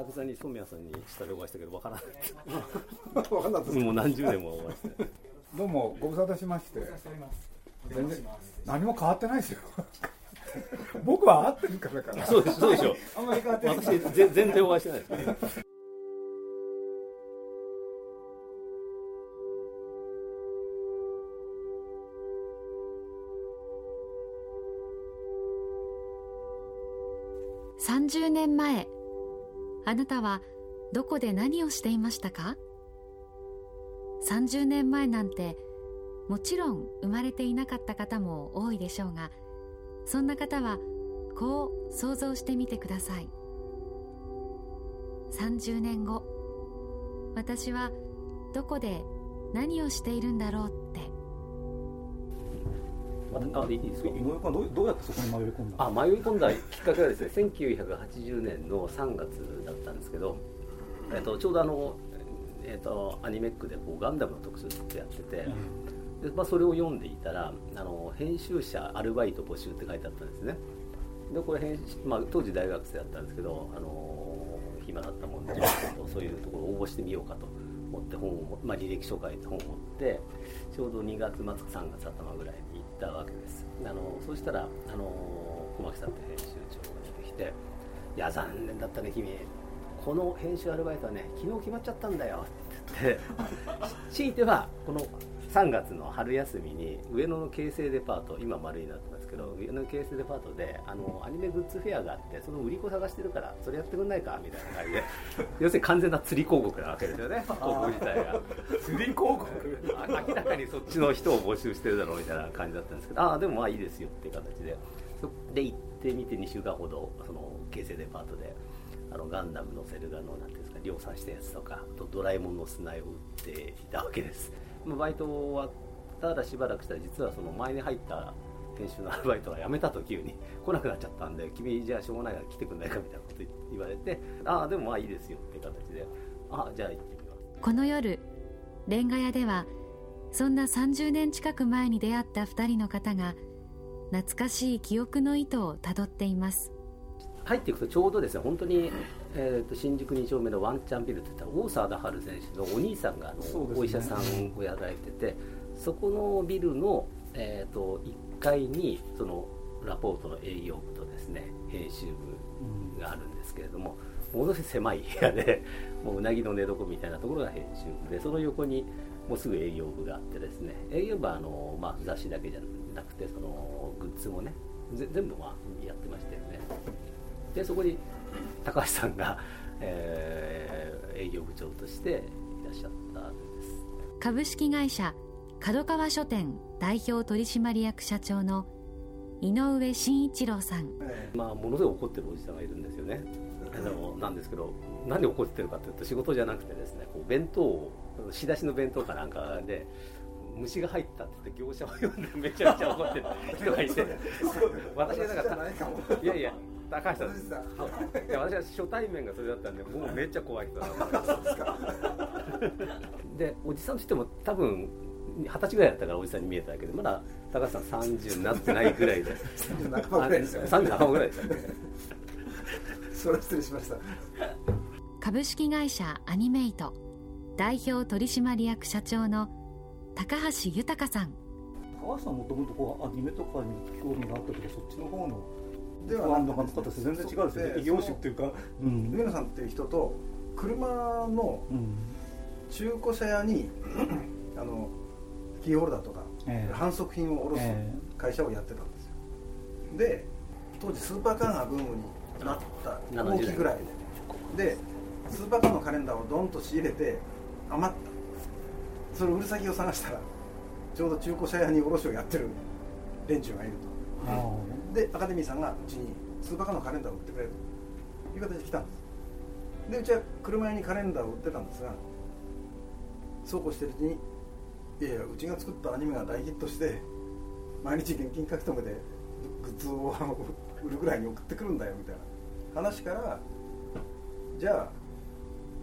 久々に染谷さんに下でお会いしたけどわからないわかんなかったもう何十年もお会いして。どうもご無沙汰しまして。全然何も変わってないですよ。僕は会ってるからかな。そうでしそうでしょあんまり変わってない。私ぜ全然お会いしてないです。30年前あなたはどこで何をしていましたか？30年前なんてもちろん生まれていなかった方も多いでしょうがそんな方はこう想像してみてください。30年後私はどこで何をしているんだろうって。あいいですか？井上君はどうどうやってそこに迷い込んだあ迷い込んだきっかけはですね1980年の3月だったんですけど、えっと、ちょうどあの、えっと、アニメックでこうガンダムの特集ってやってて、でまあ、それを読んでいたらあの編集者アルバイト募集って書いてあったんですね。でこれ編集、まあ、当時大学生だったんですけどあの暇だったもんでちょっとそういうところ応募してみようかと思って本を、まあ、履歴書書いて本を持ってちょうど2月末か3月頭ぐらいたわけです。あのそうしたらあの小牧さんって編集長が出てきて「いや残念だったね君。この編集アルバイトはね昨日決まっちゃったんだよ」って言って 強いてはこの3月の春休みに上野の京成デパート今丸になってますけど上野の京成デパートであのアニメグッズフェアがあってその売り子探してるからそれやってくんないかみたいな感じで 要するに完全な釣り広告なわけですよね。広告自体が。釣り広告。あ明らかにそっちの人を募集してるだろうみたいな感じだったんですけどああでもまあいいですよっていう形で。そで行ってみて2週間ほどその京成デパートであのガンダムのセルガのなんていうんですか量産したやつとかあとドラえもんの砂絵を売っていたわけですまあバイト終わったらしばらくしたら実はその前に入った編集のアルバイトが辞めたと急に来なくなっちゃったんで君じゃあしょうがないから来てくんないかみたいなこと言われてああでもまあいいですよっていう形でああじゃあ行ってみますこの夜レンガ屋ではそんな30年近く前に出会った2人の方が懐かしい記憶の糸をたどっています。入っていくとちょうどですね本当に、えー、と新宿2丁目のワンチャンビルって言ったら大沢治選手のお兄さんがあの、ね。お医者さんをやられててそこのビルの、えー、と1階にそのラポートの営業部とですね編集部があるんですけれどもものすごい狭い部屋で もううなぎの寝床みたいなところが編集部でその横にもうすぐ営業部があってですね営業部はあの、まあ、雑誌だけじゃなくてそのグッズもねぜ全部まあやってましたよね。でそこに高橋さんが、えー営業部長としていらっしゃったんです。株式会社角川書店代表取締役社長の井上慎一郎さん。まあ、ものすごい怒ってるおじさんがいるんですよね。あのなんですけど何で怒ってるかというと仕事じゃなくてですねこう弁当を仕出しの弁当かなんかで虫が入ったって言って業者を呼んでめちゃめちゃ怒ってる人がいて。私がだからいやいや高橋さんです。いや私は初対面がそれだったんでもうめっちゃ怖い人だでおじさんとしても多分二十歳ぐらいだったからおじさんに見えたけどまだ高橋さん30になってないぐらいで。半ばぐらいですよね。30半ばぐらいでしたそれは失礼しました。株式会社アニメイト代表取締役社長の高橋豊さん。高橋さんもともとこうアニメとかに興味があったけどそっちの方ので不安の感じ方って全然違うですよね異業種っていうか。う。ん。上野さんっていう人と車のうん。中古車屋に あのキーホルダーとか、ええ。反則品を卸すえ会社をやってたんですよ。で当時スーパーカーがブームになった70後期ぐらいででスーパーカーのカレンダーをドンと仕入れて余っその売る先を探したらちょうど中古車屋に卸をやってる連中がいるとでアカデミーさんがうちにスーパーカーのカレンダーを売ってくれるという形で来たんです。でうちは車屋にカレンダーを売ってたんですがそうこうしてるうちにいやいやうちが作ったアニメが大ヒットして毎日現金書き留めでグッズを売るぐらいに送ってくるんだよみたいな話からじゃあ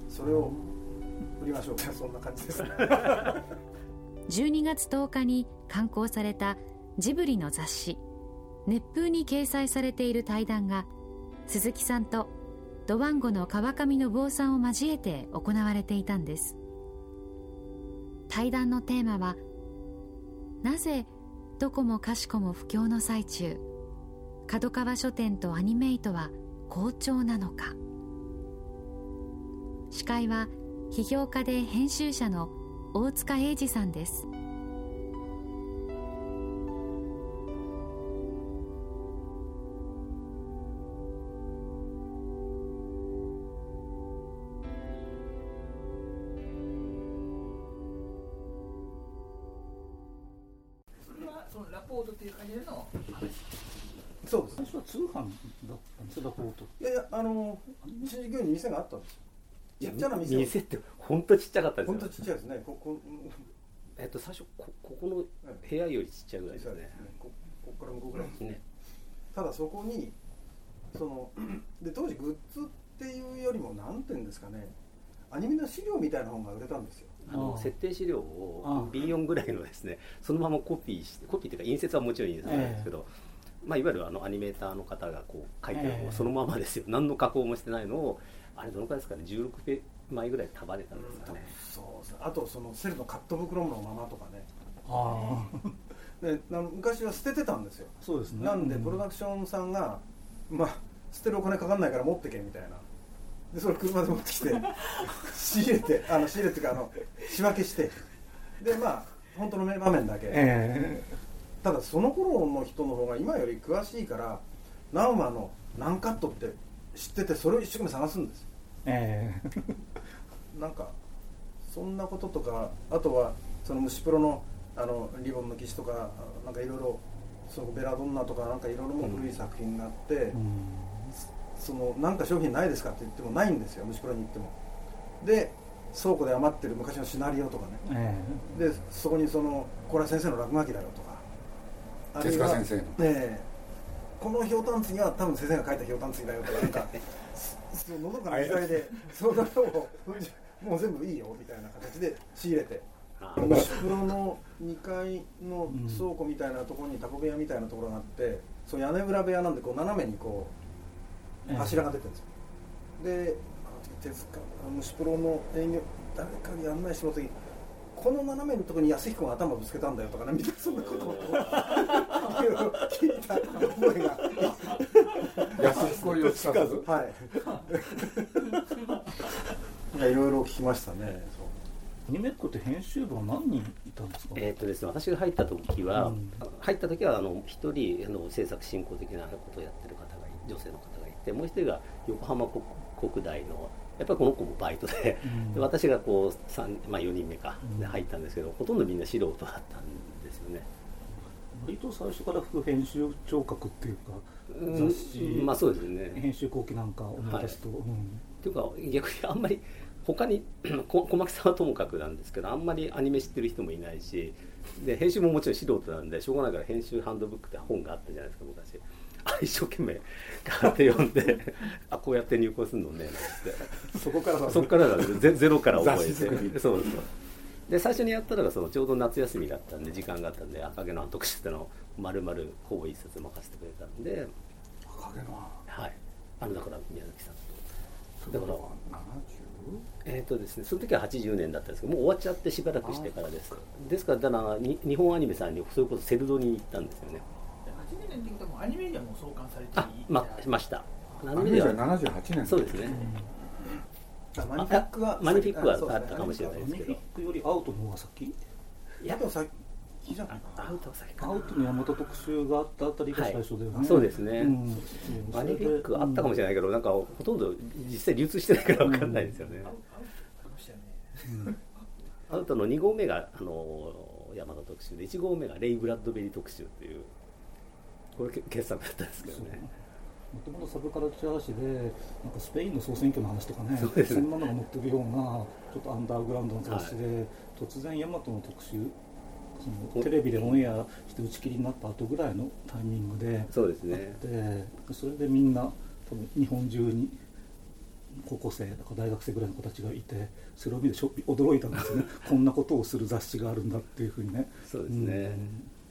それを売りましょうかそんな感じです。12月10日に刊行されたジブリの雑誌「熱風」に掲載されている対談が鈴木さんとドワンゴの川上信夫さんを交えて行われていたんです。対談のテーマはなぜどこもかしこも不況の最中角川書店とアニメイトは好調なのか。司会は批評家で編集者の大塚英二さんです。通販だったんですよラポートいやいやあの新宿に店があったんですよ。ちっちゃな店を。店って本当ちっちゃかったですよ。本当ちっちゃいですね。ここえっと最初こここの部屋よりちっちゃいぐらい。ですね。こここから向こうぐらいですね。ただそこにその で当時グッズっていうよりもなんていうんですかね。アニメの資料みたいな本が売れたんですよ。あの設定資料をああ B4 ぐらいのですねそのままコピーしてコピーっていうか印刷はもちろん印刷なんですけど、まあ、いわゆるあのアニメーターの方がこう書いてるええ。のをそのままですよ。何の加工もしてないのをあれどのくらいですかね？16ペ枚ぐらい束ねたんですかね、そうですねあとそのセルのカット袋のままとかね。ああ でな昔は捨ててたんですよ。そうですね。なんでプロダクションさんが、まあ捨てるお金かかんないから持ってけみたいな。でそれ車で持ってきて 仕入れてあの仕入れっていうかあの仕分けして。でまあ本当の名場面だけ、えただその頃の人の方が今より詳しいから何話の何カットって知っててそれを一生懸命探すんですええ。なんかそんなこととかあとはその虫プロのあのリボンの騎士とかなんかいろいろそのベラドンナとかなんかいろいろも古い作品があって、うん。そのなんか商品ないですかって言ってもないんですよ虫プロに行っても。で倉庫で余ってる昔のシナリオとかね。えでそこにそのこれは先生の落書きだよと。か手塚先生の。ねえ。このひょうたんつぎは多分先生が書いたひょうたんつぎだよとかなんか のどかな時代でそれをもう全部いいよみたいな形で仕入れて。あ虫プロの2階の倉庫みたいなところにタコ部屋みたいなところがあってそう屋根裏部屋なんでこう斜めにこうええ。柱が出てるんですよ。であ手塚虫プロの営業誰かに案内してもらった時この斜めのところに安彦が頭ぶつけたんだよとかねみたいなそんなことを聞いた覚えが安彦義和はいいろいろ聞きましたねアニメックって編集部は何人いたんですかえーっとですね、私が入った時は、うん入った時はあの一人あの制作進行的なことをやってる方が女性の方がいてもう一人が横浜国国大のやっぱりこの子もバイトで,、うんで私がこう三まあ、4人目かうんで入ったんですけど、ほとんどみんな素人だったんですよね。割と最初から副編集長格っていうかうん雑誌まあそうですね。編集後期なんか思い出すと、うん。っていうか逆にあんまり他に こ小牧さんはともかくなんですけどあんまりアニメ知ってる人もいないしで編集ももちろん素人なんでしょうがないから編集ハンドブックって本があったじゃないですか昔。あ一生懸命買って読んで あこうやって入稿するのねなんて。そこからだそこからなんですゼゼロから覚えて。そうそうで最初にやったのがそのちょうど夏休みだったんで時間があったんで赤毛のアン特集ってのを丸々ほぼ一冊任せてくれたんで。影のはい。あのだから宮崎さんと。だから70えーとですね、その時は80年だったんですけどもう終わっちゃってしばらくしてからです。ですからだからに日本アニメさんにそれこそセルドに行ったんですよね。80年って言うともうアニメにはもう創刊されてあましました。アニメでは78年そうですね。あマニフィックはマニフィックはあったかもしれないアニフィックよりアウトの方が先？いいや。でもさっきじゃないあアウトは先かな。アウトの山本特集があったあたりが最初だよね、はい。そうですね。ん。マニフィックあったかもしれないけどなんかほとんど実際流通してないから分かんないですよね。アウトの2号目があの山田特集で1号目がレイ・ブラッドベリー特集っていうこれ傑作だったんですけどねもともとサブカルチャー誌でなんかスペインの総選挙の話とかねそうです。そんなのが載ってるようなちょっとアンダーグラウンドの雑誌で、突然ヤマトの特集そのテレビでオンエアして打ち切りになった後ぐらいのタイミングでそうですね。でそれでみんな多分日本中に高校生だから大学生ぐらいの子たちがいてそれを見て驚いたんですよね。こんなことをする雑誌があるんだっていうふうにね。そうですね、で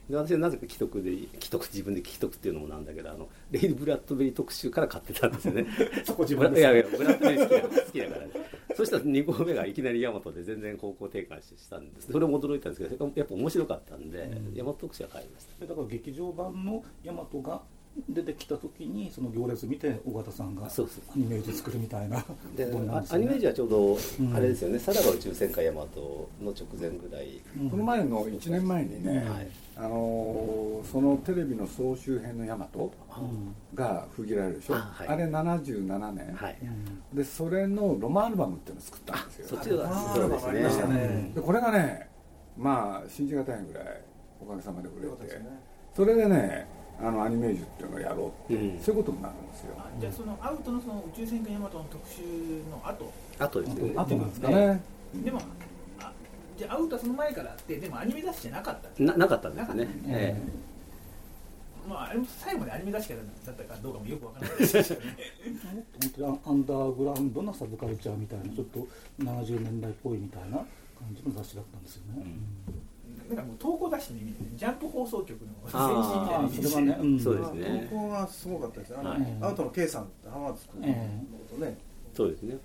私はなぜか既得で既得自分で既得っていうのもなんだけどあのレイ・ブラッドベリー特集から買ってたんですよね。そこ自分でいやいやブラッドベリー好きだ好きだからね。そしたら2号目がいきなりヤマトで全然方向転換したんです。それも驚いたんですけどやっぱ面白かったんで、うん。ヤマト特集は買いました。でだから劇場版のヤマトが出てきた時にその行列見て尾形さんがそうそう。アニメージ作るみたいな。でことなんで。すアニメージはちょうどうん。あれですよね、さらば宇宙戦艦ヤマトの直前ぐらい、うん。この前の1年前にね、はい。あのーそのテレビの総集編のヤマトうん。が封切られるでしょ。あはい。あれ77年、はい、うんでそれのロマンアルバムっていうのを作ったんですよ。そっちはあそうですありましたねねでこれがねまあ信じがたいぐらいおかげさまで売れて、ね。それでねあのアニメージュっていうのをやろうって、うん。そういうことになるんですよ。あじゃあそのアウトのその宇宙戦艦ヤマトの特集の後あとですね。あとなんですかね。でもあじゃあアウトはその前からあってでもアニメ雑誌じゃなかった。ななかったんですね。なかったえまああれも最後までアニメ雑誌だったかどうかもよくわからない。ですけどねもっと本当にアンダーグラウンドなサブカルチャーみたいなちょっと70年代っぽいみたいな感じの雑誌だったんですよね、なんかもう投稿雑誌の意味でね。ジャンプ放送局の先あー進みたいな意味でそれはね、うん。そうですね。投稿がすごかったですあの、はい。アウトの K さんって浜松君のことね、そうですね。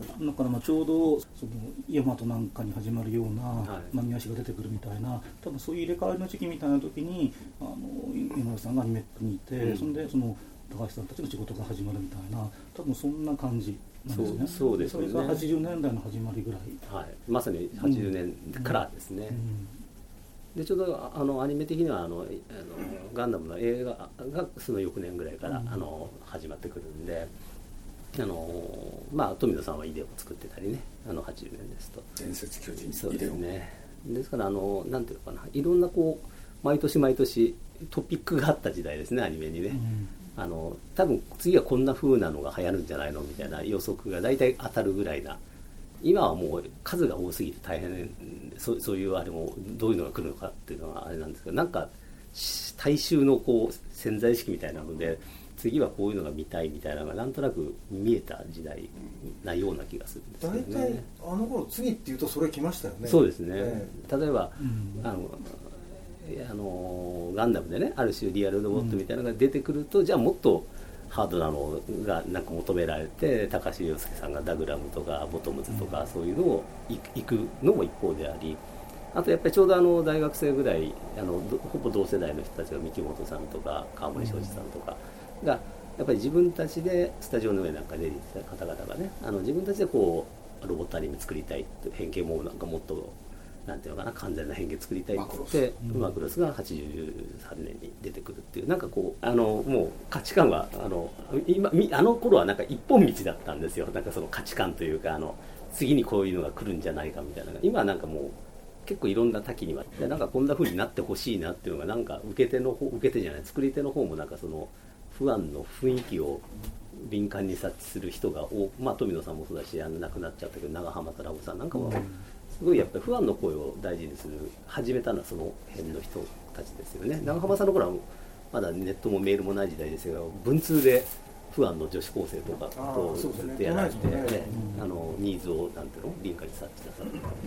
だからまあちょうどその大和なんかに始まるようなはい。マニア誌が出てくるみたいな多分そういう入れ替わりの時期みたいな時にあの井上さんがアニメックにいて、うん。そんでその高橋さんたちの仕事が始まるみたいな多分そんな感じそうそうですよね。それが80年代の始まりぐらい、はい、まさに80年からですね、うん。でちょうどあのアニメ的にはあのあのガンダムの映画がその翌年ぐらいから、うん。あの始まってくるんであのまあ富野さんはイデオを作ってたりね。あの80年ですと。伝説巨人そうですね。ですからあのなんていうのかな。いろんなこう毎年毎年トピックがあった時代ですねアニメにね、うんあの多分次はこんな風なのが流行るんじゃないのみたいな予測が大体当たるぐらいな。今はもう数が多すぎて大変そうそういうあれもどういうのが来るのかっていうのはあれなんですけどなんかし大衆のこう潜在意識みたいなので次はこういうのが見たいみたいなのがなんとなく見えた時代なような気がするんです大けどね。体。あの頃次っていうとそれ来ましたよね。そうですね、え。例えば、うん。あのあのガンダムでねある種リアルロボットみたいなのが出てくると、じゃあもっとハードなのがなんか求められて高橋洋介さんがダグラムとかボトムズとかそういうのをい行くのも一方でありあとやっぱりちょうどあの大学生ぐらいあのどほぼ同世代の人たちが三木本さんとか川森庄司さんとかがやっぱり自分たちでスタジオの上なんか出てきた方々がねあの自分たちでこうロボットアニメ作りたいって変形もなんかもっとなんていうのかな完全な変形作りたいって言ってうん。マクロスが83年に出てくるっていうなんかこうあのもう価値観はあの今みあの頃はなんか一本道だったんですよ。なんかその価値観というかあの次にこういうのが来るんじゃないかみたいな。今はなんかもう結構いろんな多岐にわたってなんかこんな風になってほしいなっていうのがなんか受け手の方受け手じゃない作り手の方もなんかその不安の雰囲気を敏感に察知する人が多まあ富野さんもそうだしあの亡くなっちゃったけど長浜太郎さんなんかもすごいやっぱり不安の声を大事にする始めたのはその辺の人たちですよね。長浜さんの頃はまだネットもメールもない時代ですけど文通で不安の女子高生とかあとずっとやられて、ね。ねあのニーズをなんていうの？敏感に察知なさってたんで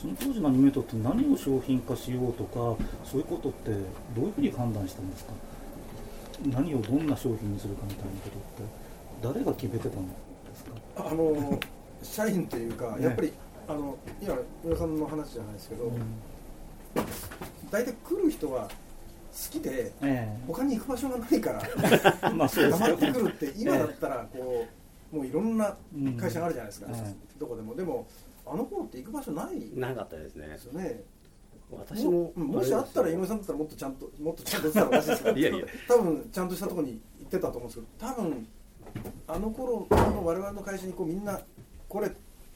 その当時のアニメートって何を商品化しようとかそういうことってどういうふうに判断したんですか？何をどんな商品にするかみたいなことって誰が決めてたんですかあの社員というかね。やっぱり、あの今上田さんの話じゃないですけど、うん。大体来る人は好きでえ他に行く場所がないからえ まあそうですよ。黙ってくるって今だったらこうもういろんな会社があるじゃないですか、うん。どこでも。でもあの頃って行く場所ないでなかったですね。すよね。私もももしあったら井上さんだったらもっとちゃんともっとちゃんとしたらおかしいですけどいやいや多分ちゃんとしたところに行ってたと思うんですけど多分あの頃の我々の会社にこうみんなこれ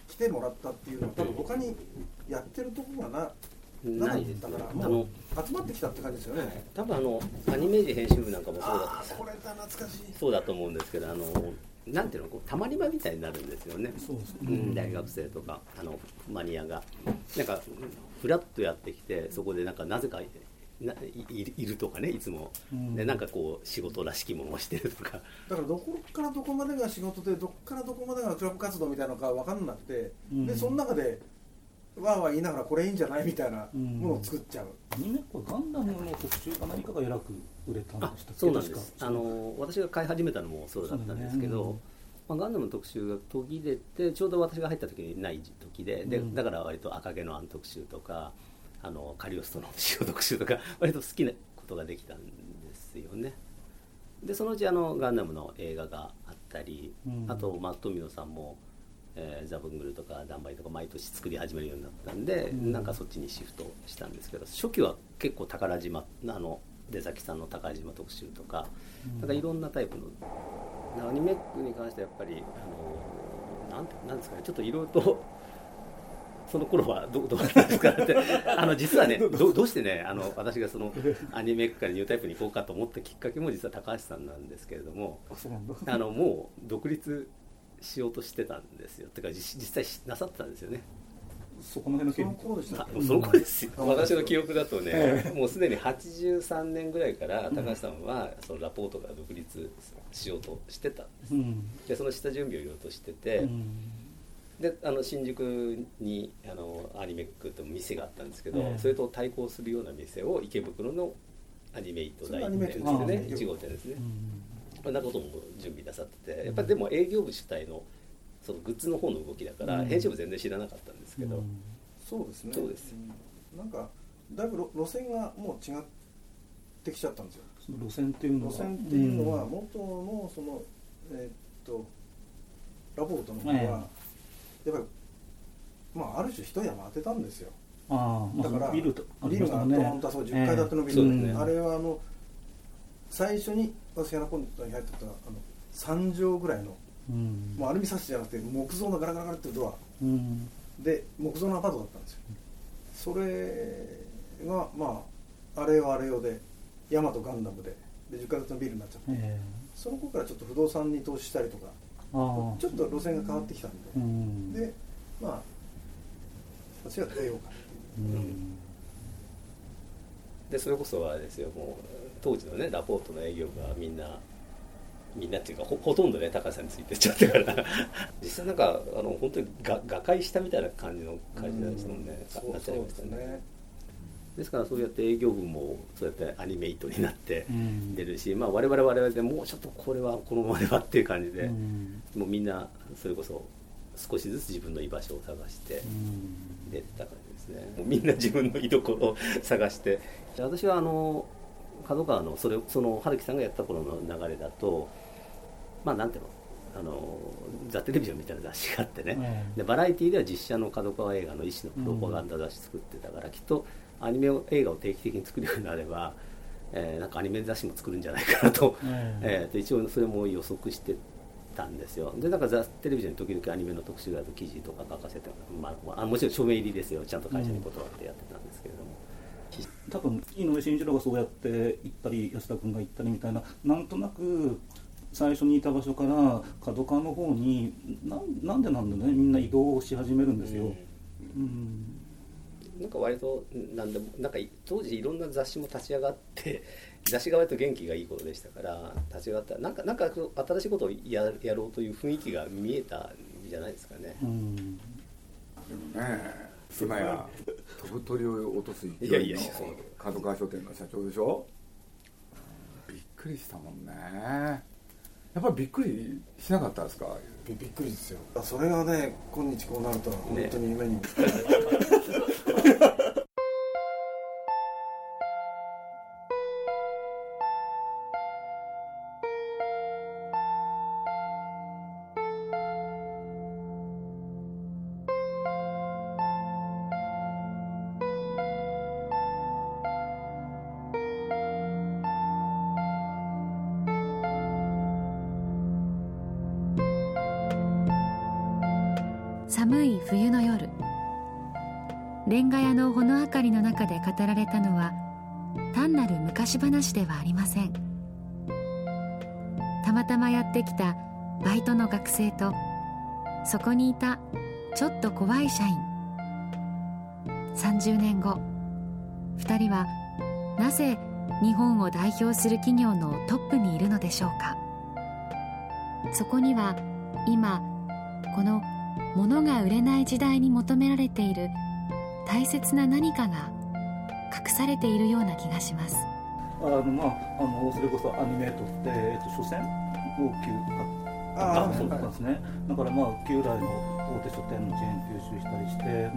来てもらったっていうのは多分他にやってるところがなないですね。ったからもう集まってきたって感じですよね。多分あのアニメージ編集部なんかもそうだああこれだ懐かしい。そうだと思うんですけどあのなんていうのこうたまり場みたいになるんですよね。そうですねうん、大学生とかあのマニアが。なんかフラッとやってきてそこでなんかなぜかないいいるとかねいつも、うん。でなんかこう仕事らしきものをしてるとか。だからどこからどこまでが仕事でどこからどこまでがクラブ活動みたいなのか分かんなくて、うん。でその中でわーわー言いながらこれいいんじゃないみたいなものを作っちゃう、アニメっ子はガンダムの特集か何かがえらく売れたん。あでしたっけそうなんです。あの私が買い始めたのもそうだったんですけど、ね。まあ、ガンダムの特集が途切れてちょうど私が入った時にない時でで、うん。だから割と赤毛のアン特集とかあのカリオストの塩特集とか割と好きなことができたんですよね。でそのうちあのガンダムの映画があったり、うん。あと、まあ、富野さんも、えーザブングルとかダンバイとか毎年作り始めるようになったんで、うん。なんかそっちにシフトしたんですけど初期は結構宝島あの出崎さんの宝島特集とか、うん。なんかいろんなタイプのアニメックに関してはやっぱりあのなんてなんですかねちょっといろいろとその頃はどどうだったんですかって。あの実はねどどうしてねあの私がその アニメックからニュータイプに行こうかと思ったきっかけも実は高橋さんなんですけれどもあのもう独立しようとしてたんですよ。てか実実際しなさってたんですよね。そこの辺のその経頃でしたっけあその頃ですよ、うん。私の記憶だとね、えもうすでに83年ぐらいから高橋さんはそのラポートが独立しようとしてたんです。うん。でその下準備をいろいろとしてて、うんであの新宿にあのアニメックという店があったんですけど、ええ。それと対抗するような店を池袋のアニメイト大それアニメイ店トですね。です1号店ですね。う、ん。こんなことも準備なさっててやっぱりでも営業部主体のそのグッズの方の動きだから、うん。編集部全然知らなかったんですけど、うん。そうですね。そうです。うん。なんかだいぶ路路線がもう違ってきちゃったんですよ。路線っていうのは。路線っていうのはん。元のそのえーっとラポートの方は、ええやっぱりまあある種一山当てたんですよ。あだからビルとあビルがドーンとそう10階建てのビル、ね。あれはあの最初に私がラポートに入ってたあの3畳ぐらいのうん。もうアルミサッシじゃなくて木造のガラガラガラっていうドア。うん。で木造のアパートだったんですよ。それがまああれよあれよでヤマトガンダムでで10階建てのビルになっちゃって。え。その頃からちょっと不動産に投資したりとかちょっと路線が変わってきたんで、うん。でまあ私は出ようかうん。でそれこそあれですよ。もう当時のねラポートの営業部がみんなみんなっていうかほほとんどね高橋さんについてっちゃってから。実際なんかあの本当にが瓦解したみたいな感じの会社ですもんね、そうなっちゃいましたねですからそうやって営業部もそうやってアニメイトになってうん。出るし、まあ、我々我々でもうちょっとこれはこのままではっていう感じで、うん。もうみんなそれこそ少しずつ自分の居場所を探してうん。出た感じですね。もうみんな自分の居所を探して。で私はあの角川のそれその春樹さんがやった頃の流れだとまあなんていうのあのザ・テレビジョンみたいな雑誌があってね、ええでバラエティーでは実写の角川映画の一種のプロパガンダ雑誌作ってたから、きっとアニメ映画を定期的に作るようになれば、えーなんかアニメ雑誌も作るんじゃないかなと,、ええーと一応それも予測してたんですよ。でなんかザ・テレビジョンに時々アニメの特集があると記事とか書かせて、まあまあ、もちろん署名入りですよ。ちゃんと会社に断ってやってたんですけれども、多分井上慎一郎がそうやって行ったり安田君が行ったりみたいななんとなく最初にいた場所から角川の方になんなんでなんだねみんな移動し始めるんですよ、うんなんか割となんでもなんか当時いろんな雑誌も立ち上がって 雑誌が割と元気がいい頃でしたから立ち上がったなんかなんか新しいことをややろうという雰囲気が見えたんじゃないですかね。うん。でもね今や飛ぶ鳥を落とす勢いやいいのや。そう角川書店の社長でしょ？びっくりしたもんね。やっぱりびっくりしなかったですか？びびっくりですよ。それがね今日こうなるとは本当に夢に、寒い冬の夜。レンガ屋の炎明かりの中で語られたのは単なる昔話ではありません。たまたまやってきたバイトの学生とそこにいたちょっと怖い社員。30年後2人はなぜ日本を代表する企業のトップにいるのでしょうか。そこには今この物が売れない時代に求められている大切な何かが隠されているような気がします。あのまああのそれこそアニメートって、えっと、書店を旧ああそうなんですね、だからまあ旧来の大手書店のチェーン吸収したりしてで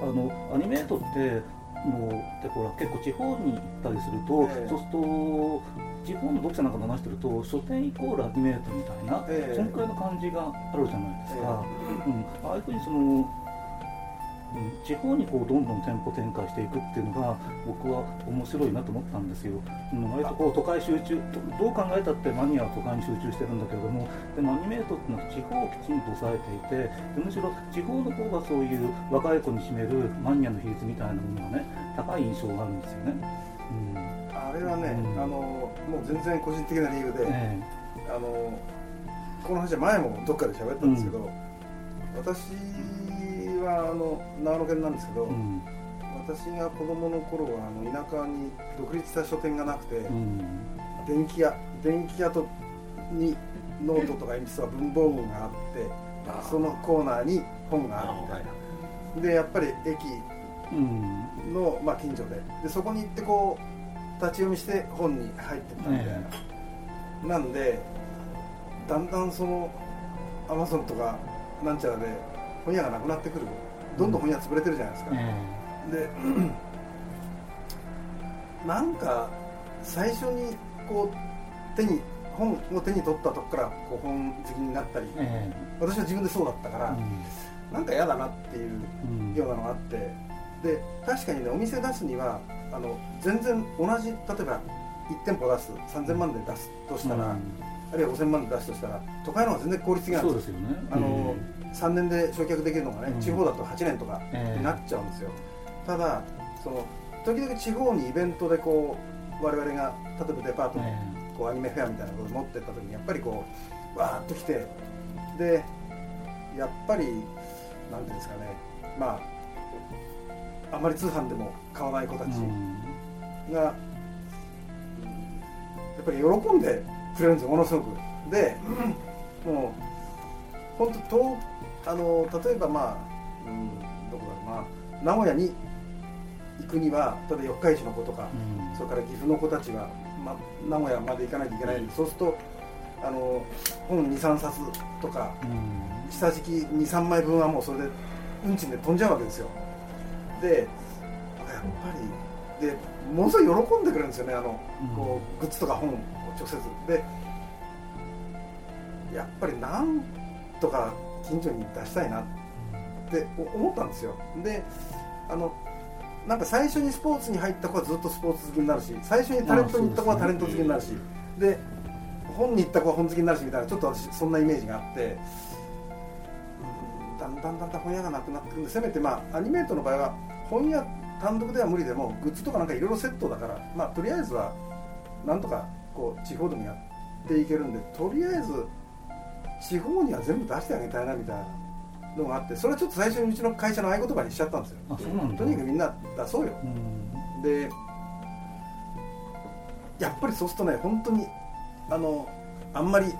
あのアニメートってもうでほら結構地方に行ったりすると、えー、そうすると地方の読者なんか話してると書店イコールアニメートみたいな、えー、そのくらいの感じがあるじゃないですか、えー、うん、ああいうふうにその地方にこうどんどん店舗展開していくっていうのが僕は面白いなと思ったんですよ、うん、割とこう都会集中どう考えたってマニアは都会に集中してるんだけれどもでもアニメートっていうのは地方をきちんと抑えていてでむしろ地方の方がそういう若い子に占めるマニアの比率みたいなものがね高い印象があるんですよね、うん、あれはね、うん、あのもう全然個人的な理由で、えあのこの話は前もどっかで喋ったんですけど、私はあの長野県なんですけど、うん、私が子供の頃はあの田舎に独立した書店がなくて、うん、電気屋電気屋とにノートとか鉛筆は文房具があってそのコーナーに本があるみたいな。でやっぱり駅の、まあ、近所で。でそこに行ってこう立ち読みして本に入ってったみたいな、えー、なんでだんだんそのアマゾンとかなんちゃらで本屋がなくなってくるどんどん本屋潰れてるじゃないですか、うん、でなんか最初にこう手に本を手に取ったとこからこう本好きになったり、えー、私は自分でそうだったから、うん、なんか嫌だなっていうようなのがあって、で確かにねお店出すにはあの全然同じ例えば1店舗出す3000万で出すとしたら、うん、あるいは5000万で出すとしたら都会の方が全然効率的なんですよ。ね。あの、3年で焼却できるのがね、地方だと8年とかになっちゃうんですよ、ただその時々地方にイベントでこう我々が例えばデパートのこうアニメフェアみたいなことで持ってった時にやっぱりこうわーっと来てでやっぱりなんていうんですかねまああんまり通販でも買わない子たちが、やっぱり喜んでくれるんですよものすごく。でもう本当遠あの例えばまあ、うん、どこだろうな名古屋に行くには例えば四日市の子とか、うん、それから岐阜の子たちは、ま、名古屋まで行かないといけないんでそうするとあの本23冊とか、うん、下敷き23枚分はもうそれで運賃で飛んじゃうわけですよ。でやっぱりでものすごい喜んでくれるんですよねあの、うん、こうグッズとか本を直接。でやっぱりなんとか近所に出したいなって思ったんですよ。であのなんか最初にスポーツに入った子はずっとスポーツ好きになるし最初にタレントに行った子はタレント好きになるしで本に行った子は本好きになるしみたいなちょっと私そんなイメージがあってだんだんだんだん本屋がなくなってくるんでせめてまあアニメートの場合は本屋単独では無理でもグッズとかなんかいろいろセットだからまあとりあえずはなんとかこう地方でもやっていけるんでとりあえず地方には全部出してあげたいなみたいなのがあってそれはちょっと最初にうちの会社の合言葉にしちゃったんですよ。とにかくみんな出そうよ、うん、でやっぱりそうするとね本当にあのあんまり例え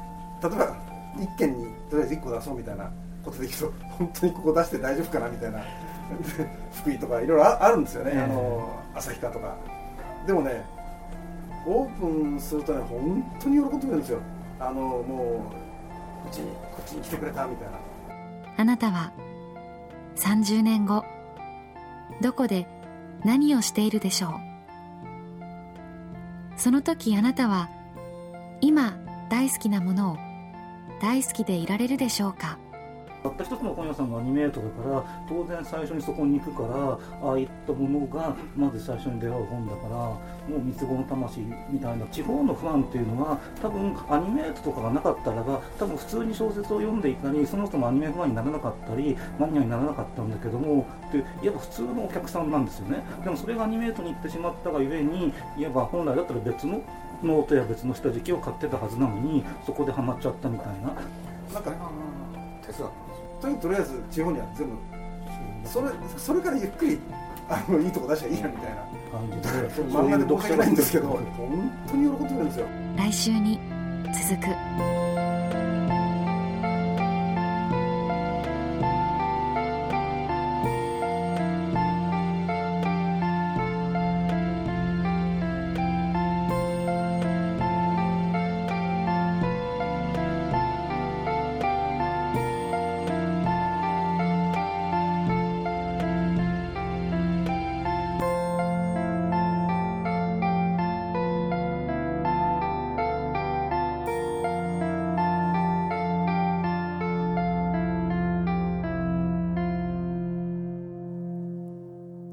ば一軒にとりあえず1個出そうみたいなことでいくと 本当にここ出して大丈夫かなみたいな 福井とかいろいろあるんですよね、あの旭川とか。でもねオープンするとね本当に喜んでくれるんですよ。あのもうこっちにこっちに来てくれたみたいな。あなたは30年後どこで何をしているでしょう?その時あなたは今大好きなものを大好きでいられるでしょうか?たった一つの本屋さんがアニメートだから当然最初にそこに行くからああいったものがまず最初に出会う本だからもう三つ子の魂みたいな地方のファンっていうのは多分アニメイトとかがなかったらば多分普通に小説を読んでいたりその人もアニメファンにならなかったりマニアにならなかったんだけどもでいわば普通のお客さんなんですよね。でもそれがアニメイトに行ってしまったがゆえにいわば本来だったら別のノートや別の下敷きを買ってたはずなのにそこでハマっちゃったみたいな。なんか哲学とにとりあえず地方には全部それそれからゆっくりあのいいとこ出しゃいいやみたいな。感じで漫画で申し訳ないんですけど本当に喜んでるんですよ。来週に続く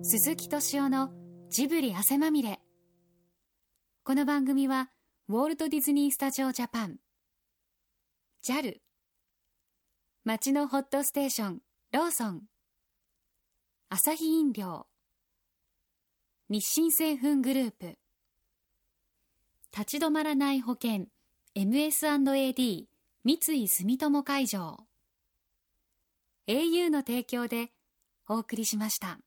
鈴木敏夫のジブリ汗まみれ。この番組はウォルト・ディズニー・スタジオ・ジャパン。JAL 街のホットステーションローソン。アサヒ飲料。日清製粉グループ。立ち止まらない保険 MS&AD 三井住友海上。au の提供でお送りしました。